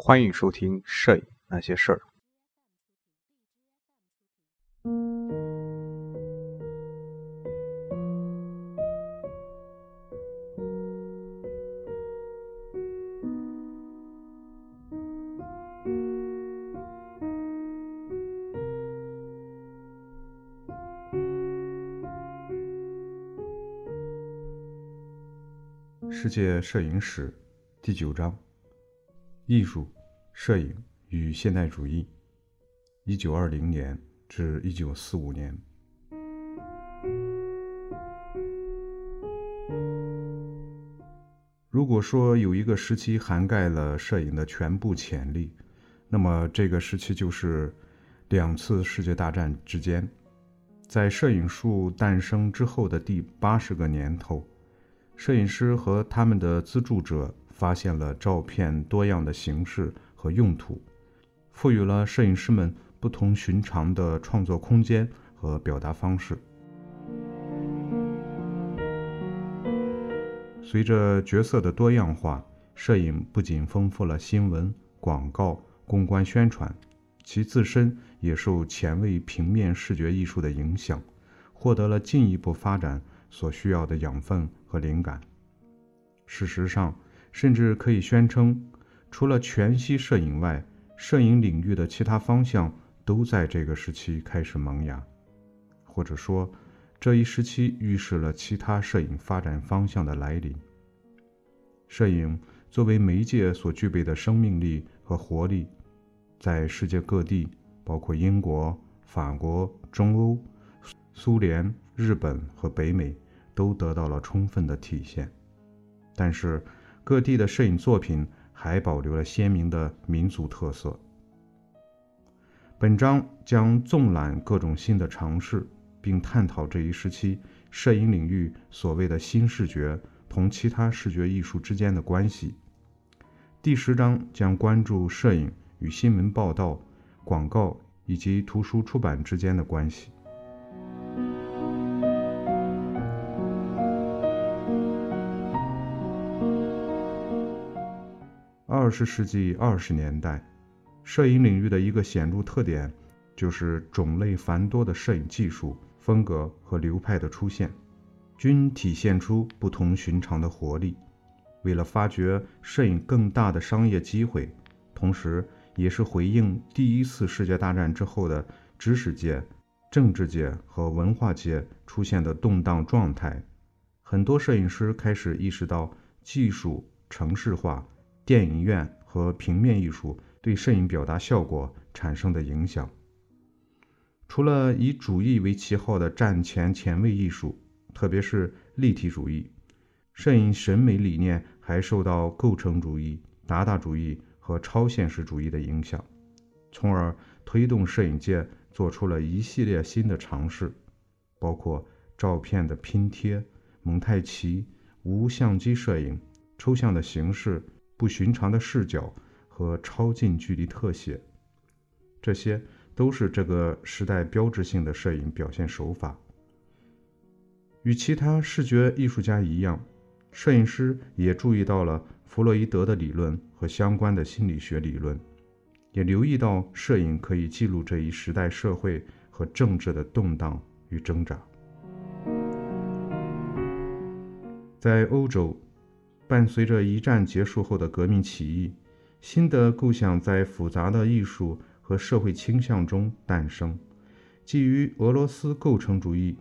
欢迎收听《摄影那些事儿》。世界摄影史第九章：艺术、摄影与现代主义（一九二零年至一九四五年）。如果说有一个时期涵盖了摄影的全部潜力，那么这个时期就是两次世界大战之间，在摄影术诞生之后的第八十个年头。摄影师和他们的资助者发现了照片多样的形式和用途，赋予了摄影师们不同寻常的创作空间和表达方式。随着角色的多样化，摄影不仅丰富了新闻、广告、公关宣传，其自身也受前卫平面视觉艺术的影响，获得了进一步发展。所需要的养分和灵感。事实上，甚至可以宣称，除了全息摄影外，摄影领域的其他方向都在这个时期开始萌芽，或者说，这一时期预示了其他摄影发展方向的来临。摄影作为媒介所具备的生命力和活力，在世界各地，包括英国、法国、中欧、苏联。日本和北美都得到了充分的体现，但是各地的摄影作品还保留了鲜明的民族特色。本章将纵览各种新的尝试，并探讨这一时期摄影领域所谓的新视觉同其他视觉艺术之间的关系。第十章将关注摄影与新闻报道、广告以及图书出版之间的关系。二十世纪二十年代，摄影领域的一个显著特点，就是种类繁多的摄影技术、风格和流派的出现，均体现出不同寻常的活力。为了发掘摄影更大的商业机会，同时也是回应第一次世界大战之后的知识界、政治界和文化界出现的动荡状态，很多摄影师开始意识到技术城市化。电影院和平面艺术对摄影表达效果产生的影响。除了以主义为旗号的战前前卫艺术，特别是立体主义，摄影审美理念还受到构成主义、达达主义和超现实主义的影响，从而推动摄影界做出了一系列新的尝试，包括照片的拼贴、蒙太奇、无相机摄影、抽象的形式。不寻常的视角和超近距离特写，这些都是这个时代标志性的摄影表现手法。与其他视觉艺术家一样，摄影师也注意到了弗洛伊德的理论和相关的心理学理论，也留意到摄影可以记录这一时代社会和政治的动荡与挣扎。在欧洲。伴随着一战结束后的革命起义，新的构想在复杂的艺术和社会倾向中诞生。基于俄罗斯构成主义、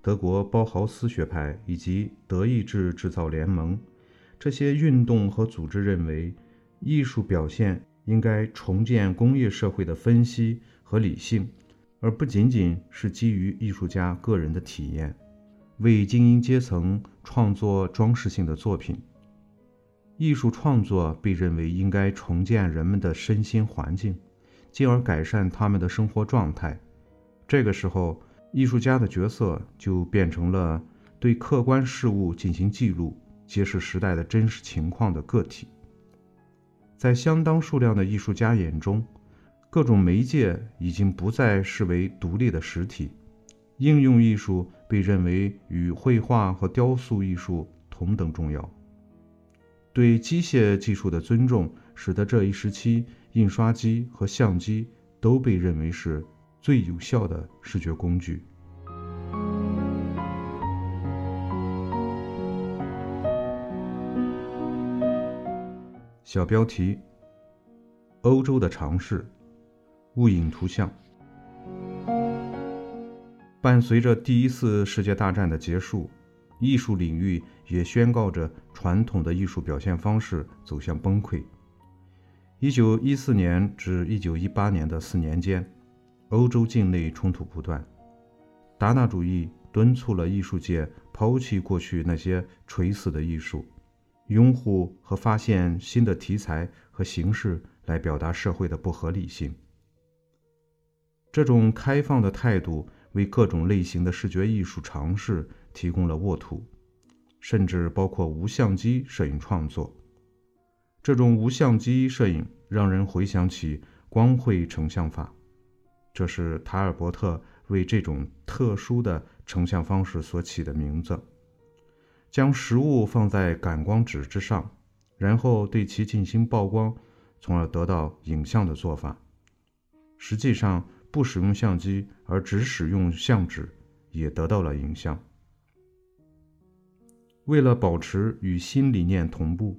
德国包豪斯学派以及德意志制造联盟，这些运动和组织认为，艺术表现应该重建工业社会的分析和理性，而不仅仅是基于艺术家个人的体验，为精英阶层创作装饰性的作品。艺术创作被认为应该重建人们的身心环境，进而改善他们的生活状态。这个时候，艺术家的角色就变成了对客观事物进行记录、揭示时代的真实情况的个体。在相当数量的艺术家眼中，各种媒介已经不再视为独立的实体，应用艺术被认为与绘画和雕塑艺术同等重要。对机械技术的尊重使得这一时期印刷机和相机都被认为是最有效的视觉工具。小标题：欧洲的尝试，物影图像。伴随着第一次世界大战的结束，艺术领域也宣告着传统的艺术表现方式走向崩溃。一九一四年至一九一八年的四年间，欧洲境内冲突不断，达纳主义敦促了艺术界抛弃过去那些垂死的艺术，拥护和发现新的题材和形式来表达社会的不合理性。这种开放的态度。为各种类型的视觉艺术尝试提供了沃土，甚至包括无相机摄影创作。这种无相机摄影让人回想起光绘成像法，这是塔尔伯特为这种特殊的成像方式所起的名字。将实物放在感光纸之上，然后对其进行曝光，从而得到影像的做法，实际上。不使用相机而只使用相纸，也得到了影像。为了保持与新理念同步，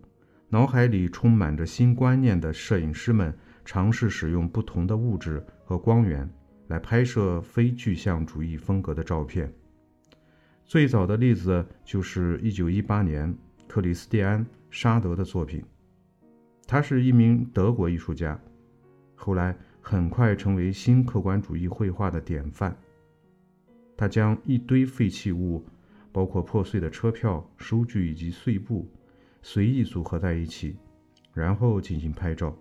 脑海里充满着新观念的摄影师们尝试使用不同的物质和光源来拍摄非具象主义风格的照片。最早的例子就是1918年克里斯蒂安·沙德的作品。他是一名德国艺术家，后来。很快成为新客观主义绘画的典范。他将一堆废弃物，包括破碎的车票、收据以及碎布，随意组合在一起，然后进行拍照。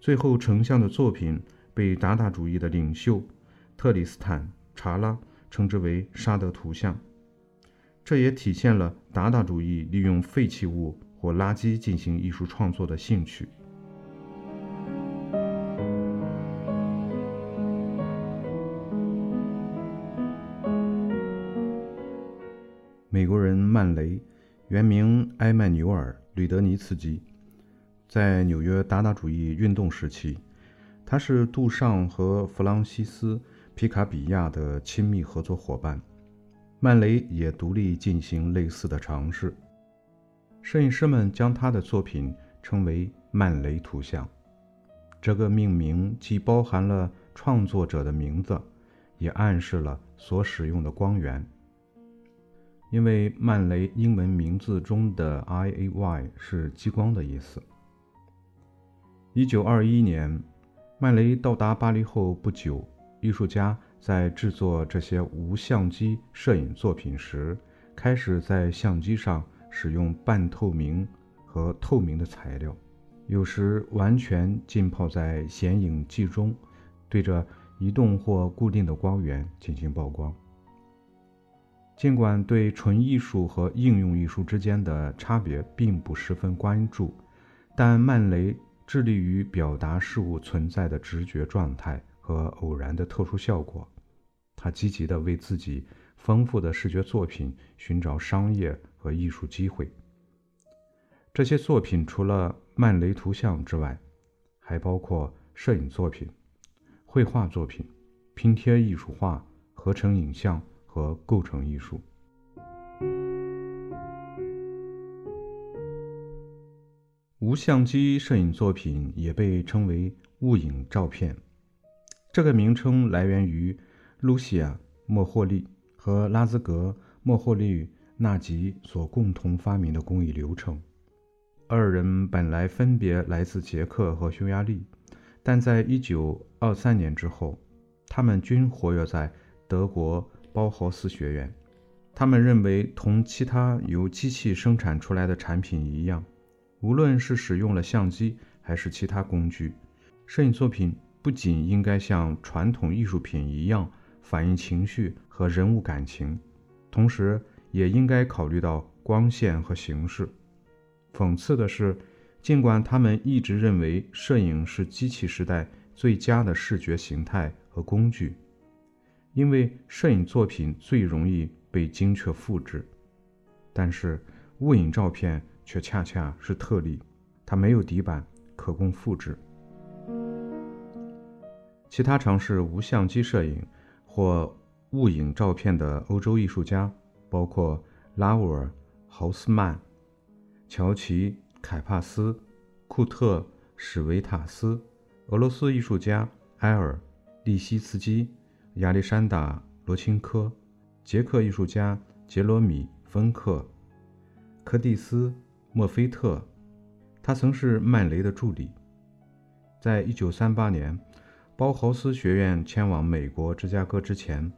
最后成像的作品被达达主义的领袖特里斯坦·查拉称之为“沙德图像”。这也体现了达达主义利用废弃物或垃圾进行艺术创作的兴趣。国人曼雷，原名埃曼纽尔·吕德尼茨基，在纽约达达主义运动时期，他是杜尚和弗朗西斯·皮卡比亚的亲密合作伙伴。曼雷也独立进行类似的尝试。摄影师们将他的作品称为“曼雷图像”。这个命名既包含了创作者的名字，也暗示了所使用的光源。因为曼雷英文名字中的 I A Y 是激光的意思。一九二一年，曼雷到达巴黎后不久，艺术家在制作这些无相机摄影作品时，开始在相机上使用半透明和透明的材料，有时完全浸泡在显影剂中，对着移动或固定的光源进行曝光。尽管对纯艺术和应用艺术之间的差别并不十分关注，但曼雷致力于表达事物存在的直觉状态和偶然的特殊效果。他积极地为自己丰富的视觉作品寻找商业和艺术机会。这些作品除了曼雷图像之外，还包括摄影作品、绘画作品、拼贴艺术画、合成影像。和构成艺术，无相机摄影作品也被称为物影照片。这个名称来源于露西亚·莫霍利和拉兹格·莫霍利纳吉所共同发明的工艺流程。二人本来分别来自捷克和匈牙利，但在一九二三年之后，他们均活跃在德国。包豪斯学院，他们认为，同其他由机器生产出来的产品一样，无论是使用了相机还是其他工具，摄影作品不仅应该像传统艺术品一样反映情绪和人物感情，同时也应该考虑到光线和形式。讽刺的是，尽管他们一直认为摄影是机器时代最佳的视觉形态和工具。因为摄影作品最容易被精确复制，但是物影照片却恰恰是特例。它没有底板，可供复制。其他尝试无相机摄影或物影照片的欧洲艺术家包括拉乌尔、豪斯曼、乔奇、凯帕斯、库特、史维塔斯、俄罗斯艺术家埃尔、利希茨基、亚历山大·罗钦科、捷克艺术家杰罗米·芬克、柯蒂斯·莫菲特。他曾是曼雷的助理。在一九三八年。包豪斯学院迁往美国芝加哥之前，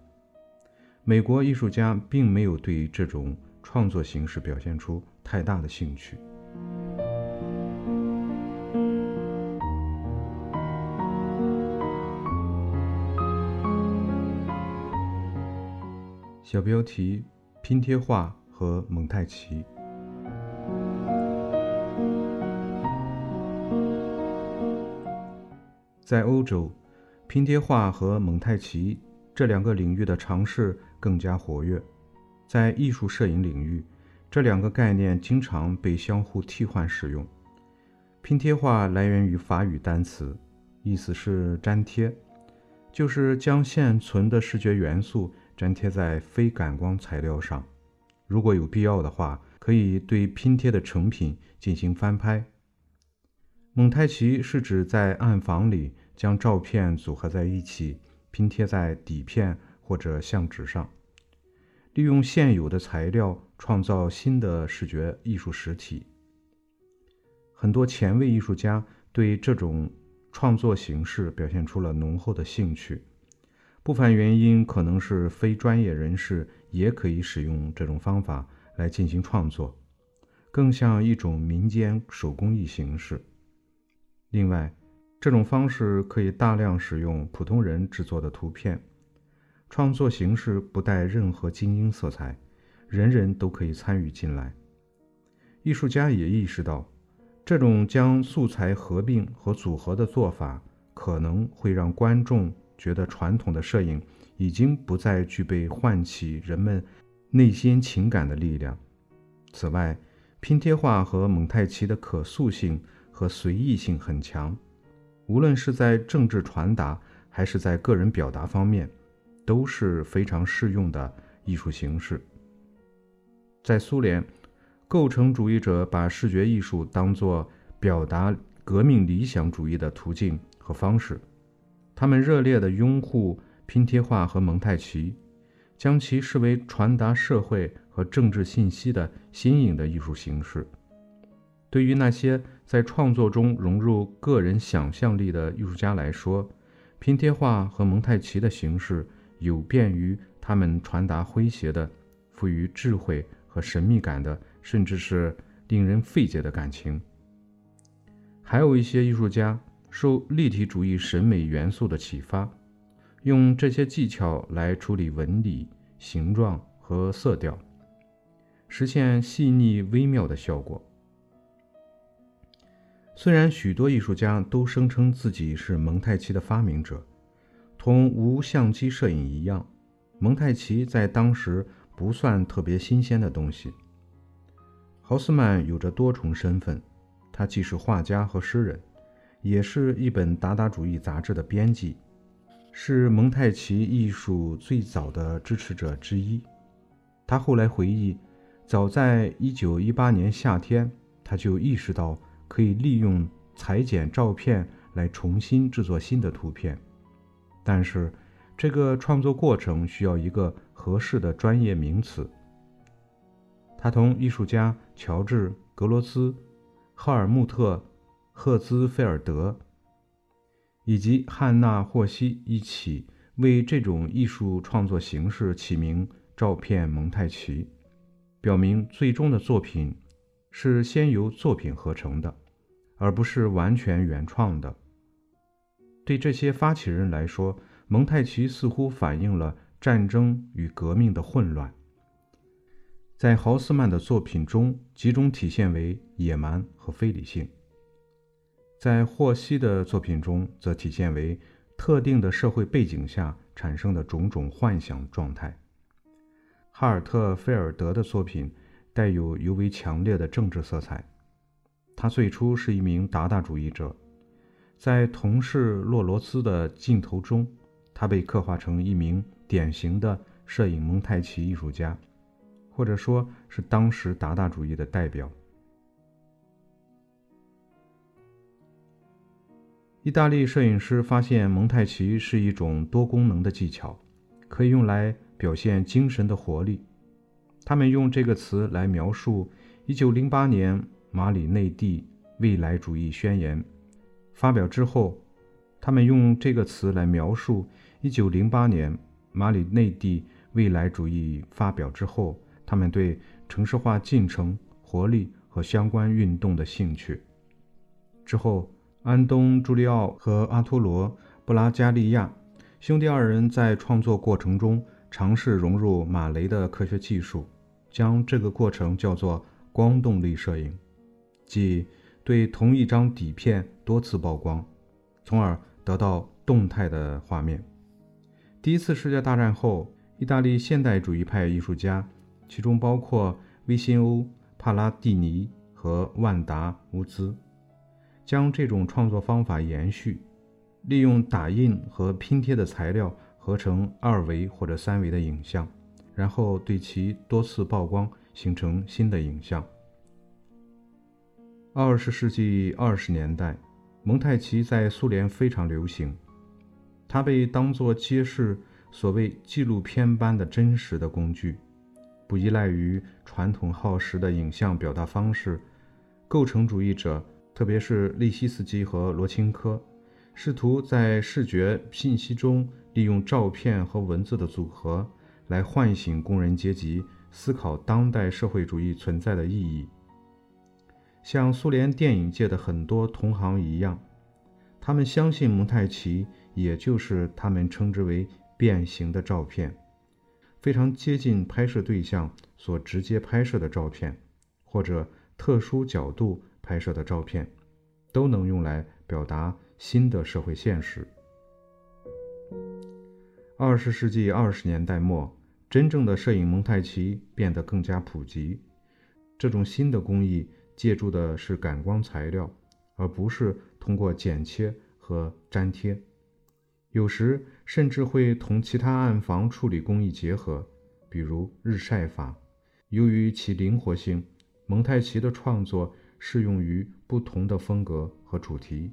美国艺术家并没有对这种创作形式表现出太大的兴趣。小标题：拼贴画和蒙太奇。在欧洲。拼贴画和蒙太奇这两个领域的尝试更加活跃。在艺术摄影领域，这两个概念经常被相互替换使用。拼贴画来源于法语单词，意思是粘贴，就是将现存的视觉元素粘贴在非感光材料上。如果有必要的话，可以对拼贴的成品进行翻拍。蒙太奇是指在暗房里。将照片组合在一起，拼贴在底片或者相纸上，利用现有的材料创造新的视觉艺术实体。很多前卫艺术家对这种创作形式表现出了浓厚的兴趣。部分原因可能是非专业人士也可以使用这种方法来进行创作，更像一种民间手工艺形式。另外，这种方式可以大量使用普通人制作的图片，创作形式不带任何精英色彩，人人都可以参与进来。艺术家也意识到，这种将素材合并和组合的做法，可能会让观众觉得传统的摄影已经不再具备唤起人们内心情感的力量。此外，拼贴画和蒙太奇的可塑性和随意性很强。无论是在政治传达还是在个人表达方面，都是非常适用的艺术形式。在苏联，构成主义者把视觉艺术当作表达革命理想主义的途径和方式，他们热烈地拥护拼贴画和蒙太奇，将其视为传达社会和政治信息的新颖的艺术形式。对于那些在创作中融入个人想象力的艺术家来说，拼贴画和蒙太奇的形式有便于他们传达诙谐的、富于智慧和神秘感的，甚至是令人费解的感情。还有一些艺术家受立体主义审美元素的启发，用这些技巧来处理纹理、形状和色调，实现细腻微妙的效果。虽然许多艺术家都声称自己是蒙太奇的发明者，同无相机摄影一样，蒙太奇在当时不算特别新鲜的东西。豪斯曼有着多重身份，他既是画家和诗人，也是一本达达主义杂志的编辑，是蒙太奇艺术最早的支持者之一。他后来回忆，早在1918年夏天，他就意识到。可以利用裁剪照片来重新制作新的图片，但是这个创作过程需要一个合适的专业名词。他同艺术家乔治·格罗斯、赫尔穆特·赫兹菲尔德以及汉娜·霍希一起为这种艺术创作形式起名“照片蒙太奇”，表明最终的作品是先由作品合成的。而不是完全原创的。对这些发起人来说，蒙太奇似乎反映了战争与革命的混乱。在豪斯曼的作品中，集中体现为野蛮和非理性；在霍希的作品中，则体现为特定的社会背景下产生的种种幻想状态。哈尔特菲尔德的作品带有尤为强烈的政治色彩。他最初是一名达达主义者，在同事洛罗斯的镜头中，他被刻画成一名典型的摄影蒙太奇艺术家，或者说是当时达达主义的代表。意大利摄影师发现蒙太奇是一种多功能的技巧，可以用来表现精神的活力。他们用这个词来描述1908年马里内蒂未来主义宣言发表之后，他们用这个词来描述1908年马里内蒂未来主义发表之后，他们对城市化进程、活力和相关运动的兴趣。之后。安东·朱利奥和阿托罗·布拉加利亚兄弟二人在创作过程中尝试融入马雷的科学技术，将这个过程叫做光动力摄影，即对同一张底片多次曝光，从而得到动态的画面。第一次世界大战后，意大利现代主义派艺术家，其中包括维辛欧·帕拉蒂尼和万达·乌兹。将这种创作方法延续，利用打印和拼贴的材料合成二维或者三维的影像，然后对其多次曝光，形成新的影像。二十世纪二十年代，蒙太奇在苏联非常流行，它被当作揭示所谓纪录片般的真实的工具，不依赖于传统耗时的影像表达方式。构成主义者。特别是利希斯基和罗钦科，试图在视觉信息中利用照片和文字的组合，来唤醒工人阶级思考当代社会主义存在的意义。像苏联电影界的很多同行一样，他们相信蒙太奇，也就是他们称之为变形的照片，非常接近拍摄对象所直接拍摄的照片，或者特殊角度。拍摄的照片，都能用来表达新的社会现实。二十世纪二十年代末，真正的摄影蒙太奇变得更加普及。这种新的工艺借助的是感光材料，而不是通过剪切和粘贴。有时甚至会同其他暗房处理工艺结合，比如日晒法。由于其灵活性，蒙太奇的创作。适用于不同的风格和主题，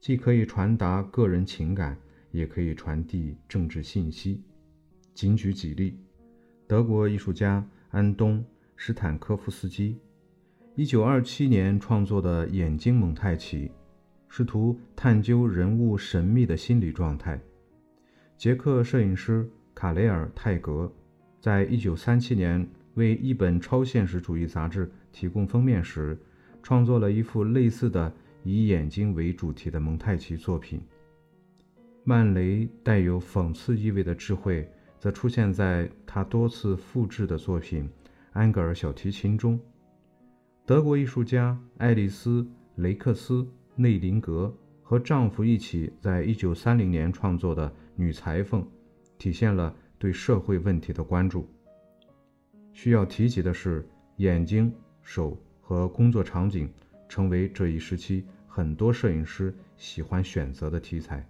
既可以传达个人情感，也可以传递政治信息。仅举几例：德国艺术家安东·施坦科夫斯基，1927年创作的眼睛蒙太奇，试图探究人物神秘的心理状态；捷克摄影师卡雷尔·泰格，在1937年为一本超现实主义杂志提供封面时。创作了一幅类似的以眼睛为主题的蒙太奇作品。曼雷带有讽刺意味的智慧，则出现在他多次复制的作品《安格尔小提琴》中。德国艺术家爱丽丝·雷克斯·内林格和丈夫一起在1930年创作的女裁缝，体现了对社会问题的关注。需要提及的是，眼睛、手。和工作场景成为这一时期很多摄影师喜欢选择的题材。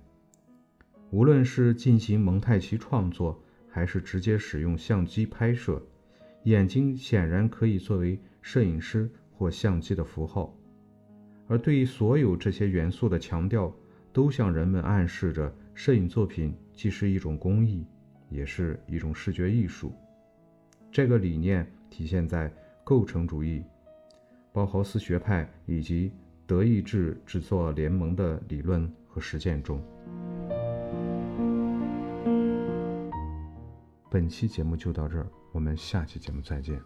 无论是进行蒙太奇创作，还是直接使用相机拍摄，眼睛显然可以作为摄影师或相机的符号。而对于所有这些元素的强调，都向人们暗示着摄影作品既是一种工艺，也是一种视觉艺术。这个理念体现在构成主义。包豪斯学派以及德意志制作联盟的理论和实践中。本期节目就到这儿，我们下期节目再见。